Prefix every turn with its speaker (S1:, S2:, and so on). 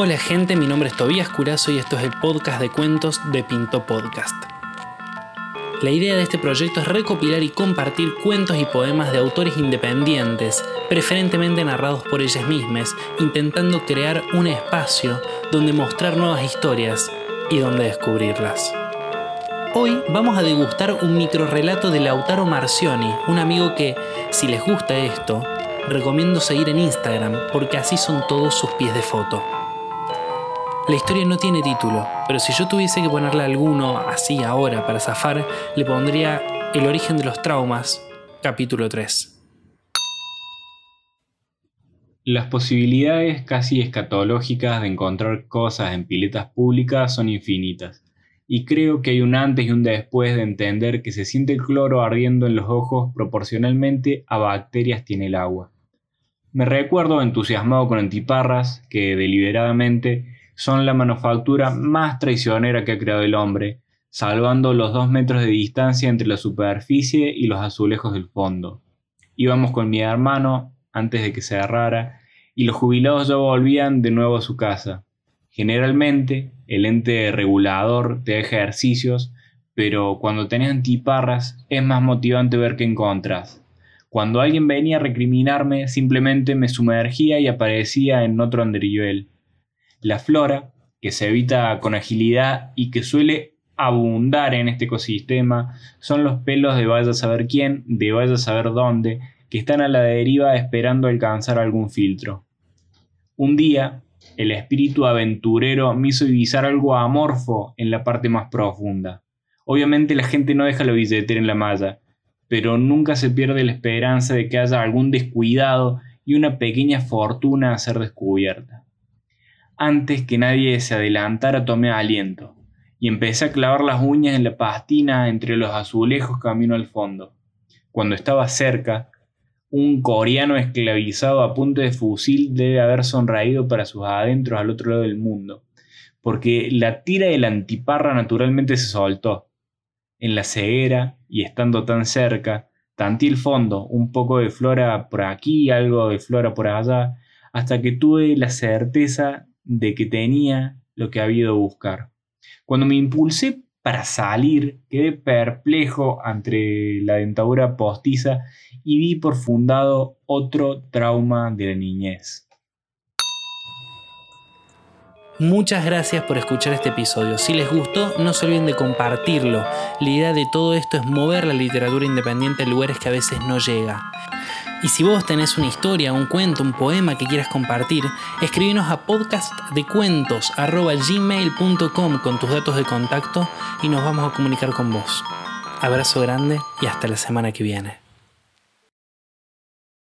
S1: Hola gente, mi nombre es Tobías Curazo y esto es el podcast de cuentos de Pinto Podcast. La idea de este proyecto es recopilar y compartir cuentos y poemas de autores independientes, preferentemente narrados por ellas mismas, intentando crear un espacio donde mostrar nuevas historias y donde descubrirlas. Hoy vamos a degustar un microrelato de Lautaro Marcioni, un amigo que, si les gusta esto, recomiendo seguir en Instagram porque así son todos sus pies de foto. La historia no tiene título, pero si yo tuviese que ponerle alguno así ahora para zafar, le pondría El origen de los traumas, capítulo 3.
S2: Las posibilidades casi escatológicas de encontrar cosas en piletas públicas son infinitas, y creo que hay un antes y un después de entender que se siente el cloro ardiendo en los ojos proporcionalmente a bacterias tiene el agua. Me recuerdo entusiasmado con antiparras que deliberadamente son la manufactura más traicionera que ha creado el hombre, salvando los dos metros de distancia entre la superficie y los azulejos del fondo. Íbamos con mi hermano antes de que se cerrara y los jubilados ya volvían de nuevo a su casa. Generalmente, el ente regulador te da ejercicios, pero cuando tenés antiparras es más motivante ver qué encontras. Cuando alguien venía a recriminarme, simplemente me sumergía y aparecía en otro anderivel. La flora, que se evita con agilidad y que suele abundar en este ecosistema, son los pelos de vaya a saber quién, de vaya a saber dónde, que están a la deriva esperando alcanzar algún filtro. Un día, el espíritu aventurero me hizo divisar algo amorfo en la parte más profunda. Obviamente la gente no deja la billetera en la malla, pero nunca se pierde la esperanza de que haya algún descuidado y una pequeña fortuna a ser descubierta. Antes que nadie se adelantara tomé aliento y empecé a clavar las uñas en la pastina entre los azulejos camino al fondo. Cuando estaba cerca, un coreano esclavizado a punto de fusil debe haber sonreído para sus adentros al otro lado del mundo, porque la tira de la antiparra naturalmente se soltó. En la ceguera, y estando tan cerca, tanté el fondo, un poco de flora por aquí, algo de flora por allá, hasta que tuve la certeza de que tenía lo que había a buscar. Cuando me impulsé para salir, quedé perplejo ante la dentadura postiza y vi por fundado otro trauma de la niñez.
S1: Muchas gracias por escuchar este episodio. Si les gustó, no se olviden de compartirlo. La idea de todo esto es mover la literatura independiente a lugares que a veces no llega. Y si vos tenés una historia, un cuento, un poema que quieras compartir, escribinos a podcastdecuentos.gmail.com con tus datos de contacto y nos vamos a comunicar con vos. Abrazo grande y hasta la semana que viene.